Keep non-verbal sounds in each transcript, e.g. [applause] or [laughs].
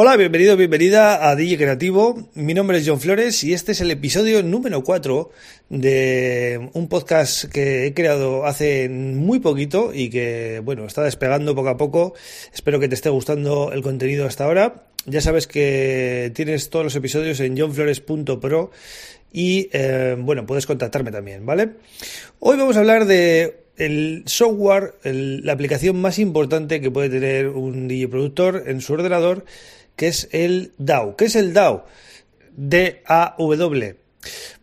Hola, bienvenido, bienvenida a DJ Creativo. Mi nombre es John Flores y este es el episodio número 4 de un podcast que he creado hace muy poquito y que, bueno, está despegando poco a poco. Espero que te esté gustando el contenido hasta ahora. Ya sabes que tienes todos los episodios en johnflores.pro y, eh, bueno, puedes contactarme también, ¿vale? Hoy vamos a hablar de el software, la aplicación más importante que puede tener un DJ productor en su ordenador que es el DAW. ¿Qué es el DAW? D-A-W.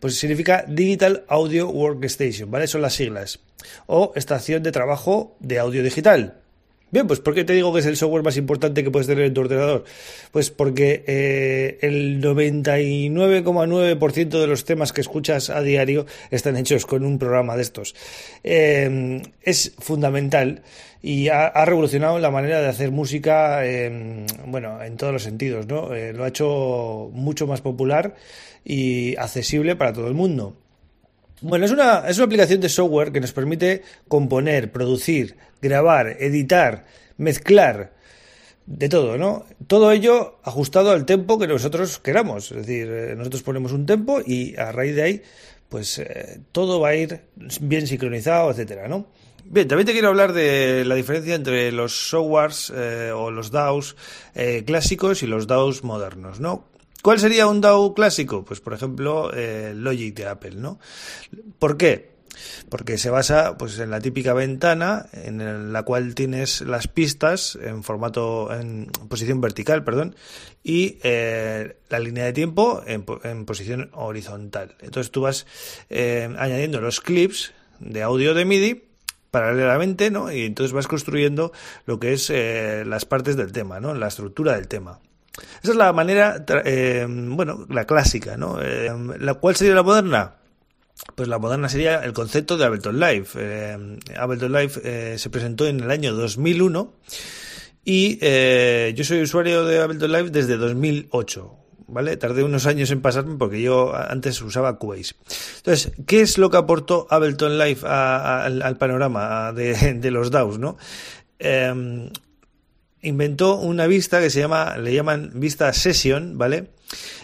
Pues significa Digital Audio Workstation, ¿vale? Son las siglas. O estación de trabajo de audio digital. Bien, pues ¿por qué te digo que es el software más importante que puedes tener en tu ordenador? Pues porque eh, el 99,9% de los temas que escuchas a diario están hechos con un programa de estos. Eh, es fundamental y ha, revolucionado la manera de hacer música, bueno, en todos los sentidos, ¿no? Eh, lo ha hecho mucho más popular y accesible para todo el mundo. Bueno, es una, es una aplicación de software que nos permite componer, producir, grabar, editar, mezclar, de todo, ¿no? Todo ello ajustado al tempo que nosotros queramos. Es decir, eh, nosotros ponemos un tempo y a raíz de ahí, pues eh, todo va a ir bien sincronizado, etcétera, ¿no? Bien, también te quiero hablar de la diferencia entre los softwares eh, o los DAOs clásicos y los DAOs modernos, ¿no? ¿Cuál sería un DAO clásico? Pues, por ejemplo, eh, Logic de Apple, ¿no? ¿Por qué? Porque se basa pues, en la típica ventana en la cual tienes las pistas en formato, en posición vertical, perdón, y eh, la línea de tiempo en, posición horizontal. Entonces tú vas eh, añadiendo los clips de audio de MIDI paralelamente, ¿no? Y entonces vas construyendo lo que es las partes del tema, ¿no? La estructura del tema. Esa es la manera, eh, bueno, la clásica, ¿no? Eh, ¿la, ¿Cuál sería la moderna? Pues la moderna sería el concepto de Ableton Live. Eh, Ableton Live se presentó en el año 2001 y yo soy usuario de Ableton Live desde 2008. ¿Vale? Tardé unos años en pasarme porque yo antes usaba Cubase. Entonces, ¿qué es lo que aportó Ableton Live al, panorama de, de, los DAOs, no? Inventó una vista que se llama, le llaman vista session, ¿vale?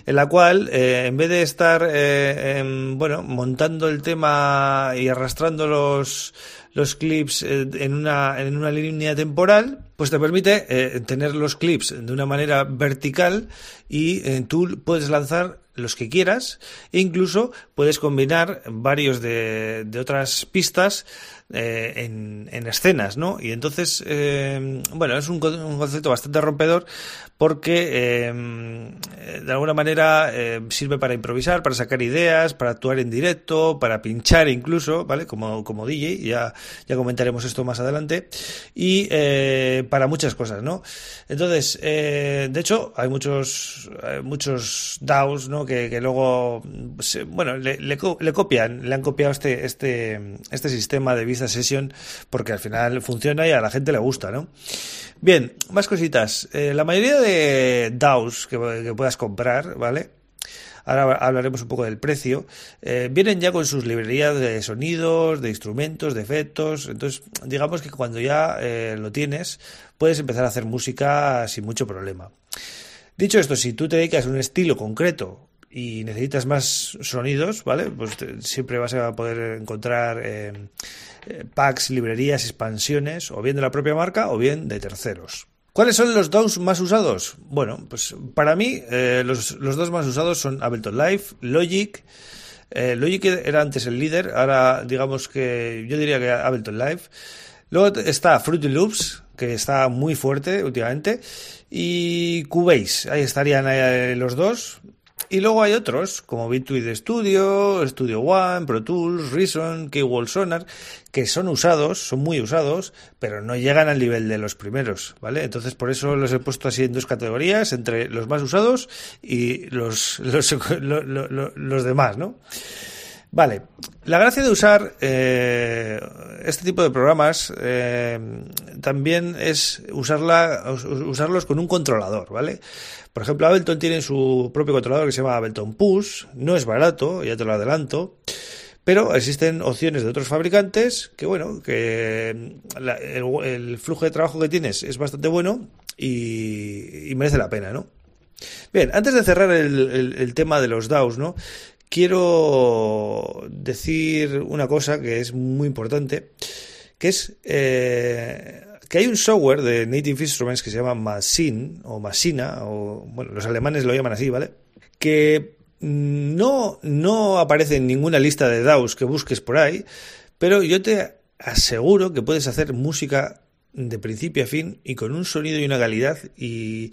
En la cual, eh, en vez de estar, eh, bueno, montando el tema y arrastrando los, los clips eh, en una, en una línea temporal, pues te permite tener los clips de una manera vertical y tú puedes lanzar los que quieras e incluso puedes combinar varios de, de otras pistas eh, en, en, escenas, ¿no? Y entonces, eh, bueno, es un, concepto bastante rompedor porque eh, de alguna manera eh, sirve para improvisar, para sacar ideas, para actuar en directo, para pinchar incluso, ¿vale? Como, como DJ, ya, ya comentaremos esto más adelante, y eh, para muchas cosas, ¿no? Entonces, de hecho, hay muchos, muchos DAOs, ¿no? Que, que luego, bueno, le, le, le, copian, le han copiado este, este, este sistema de vista sesión porque al final funciona y a la gente le gusta, ¿no? Bien, más cositas. Eh, la mayoría de DAOs que, puedas comprar, ¿vale? Ahora hablaremos un poco del precio. Eh, vienen ya con sus librerías de sonidos, de instrumentos, de efectos. Entonces, digamos que cuando ya eh, lo tienes, puedes empezar a hacer música sin mucho problema. Dicho esto, si tú te dedicas a un estilo concreto y necesitas más sonidos, ¿vale? Pues siempre vas a poder encontrar eh, eh, packs, librerías, expansiones, o bien de la propia marca o bien de terceros. ¿Cuáles son los DAWs más usados? Bueno, pues para mí eh, los, dos más usados son Ableton Live, Logic. Logic era antes el líder, ahora digamos que yo diría que Ableton Live. Luego está Fruity Loops, que está muy fuerte últimamente, y Cubase, ahí estarían los dos. Y luego hay otros, como Bitwig Studio, Studio One, Pro Tools, Reason, Keywall Sonar, que son usados, son muy usados, pero no llegan al nivel de los primeros, ¿vale? Entonces por eso los he puesto así en dos categorías, entre los más usados y los, los, [laughs] los, demás, ¿no? Vale, la gracia de usar eh, este tipo de programas eh, también es usarlos con un controlador, ¿vale? Por ejemplo, Ableton tiene su propio controlador que se llama Ableton Push, no es barato, ya te lo adelanto. Pero existen opciones de otros fabricantes que, bueno, que el, flujo de trabajo que tienes es bastante bueno y, merece la pena, ¿no? Bien, antes de cerrar el, tema de los DAOs, ¿no? Quiero decir una cosa que es muy importante, que es eh, que hay un software de Native Instruments que se llama Machine o Masina, o bueno, los alemanes lo llaman así, ¿vale? Que no, no aparece en ninguna lista de DAOs que busques por ahí, pero yo te aseguro que puedes hacer música de principio a fin y con un sonido y una calidad y,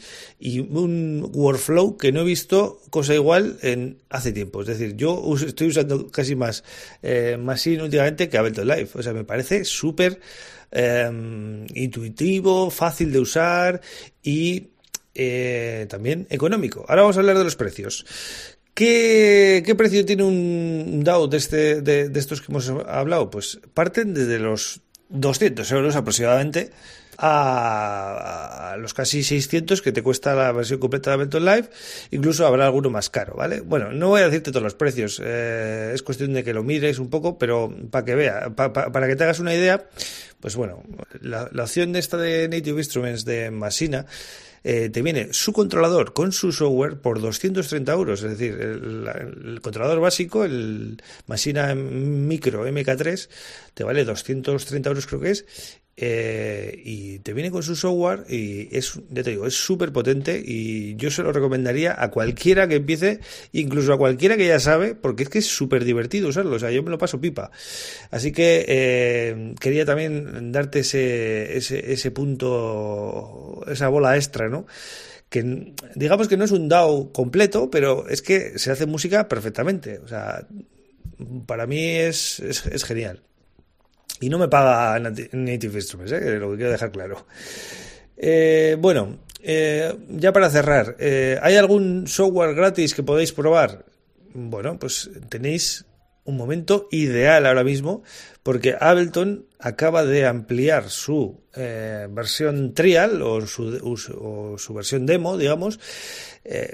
un workflow que no he visto cosa igual en hace tiempo. Es decir, yo estoy usando casi más eh, Machine últimamente que Ableton Live. O sea, me parece súper em, intuitivo, fácil de usar y eh, también económico. Ahora vamos a hablar de los precios. ¿Qué, precio tiene un DAO de, este, de, estos que hemos hablado? Pues parten desde los 200 euros aproximadamente a, los casi 600 que te cuesta la versión completa de Ableton Live. Incluso habrá alguno más caro, ¿vale? Bueno, no voy a decirte todos los precios, eh, es cuestión de que lo mires un poco, pero para que vea, para que te hagas una idea, pues bueno, la, opción de esta de Native Instruments de Masina eh, te viene su controlador con su software por 230 euros. Es decir, el, controlador básico, el Masina Micro MK3, te vale 230 euros creo que es. Eh, y te viene con su software y es, ya te digo, es súper potente y yo se lo recomendaría a cualquiera que empiece, incluso a cualquiera que ya sabe, porque es que es súper divertido usarlo, o sea, yo me lo paso pipa. Así que eh, quería también darte ese, ese, ese punto, esa bola extra, ¿no? que digamos que no es un DAO completo, pero es que se hace música perfectamente. O sea, para mí es, es genial. Y no me paga Native Instruments, ¿eh? lo que quiero dejar claro. Eh, bueno, eh, ya para cerrar, ¿hay algún software gratis que podéis probar? Bueno, pues tenéis un momento ideal ahora mismo porque Ableton acaba de ampliar su versión trial o su, su, versión demo, digamos,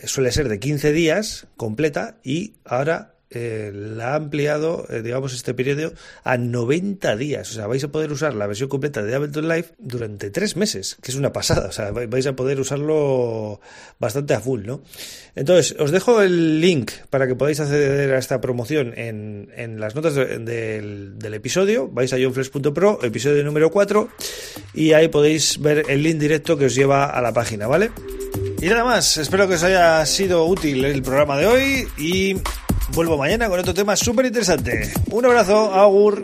suele ser de 15 días completa y ahora eh, la ha ampliado, eh, digamos, este periodo a 90 días. O sea, vais a poder usar la versión completa de Ableton Live durante tres meses, que es una pasada. O sea, vais a poder usarlo bastante a full, ¿no? Entonces, os dejo el link para que podáis acceder a esta promoción en, en las notas del, del, episodio. Vais a johnflex.pro, episodio número 4, y ahí podéis ver el link directo que os lleva a la página, ¿vale? Y nada más, espero que os haya sido útil el programa de hoy y Vuelvo mañana con otro tema súper interesante. Un abrazo, Augur.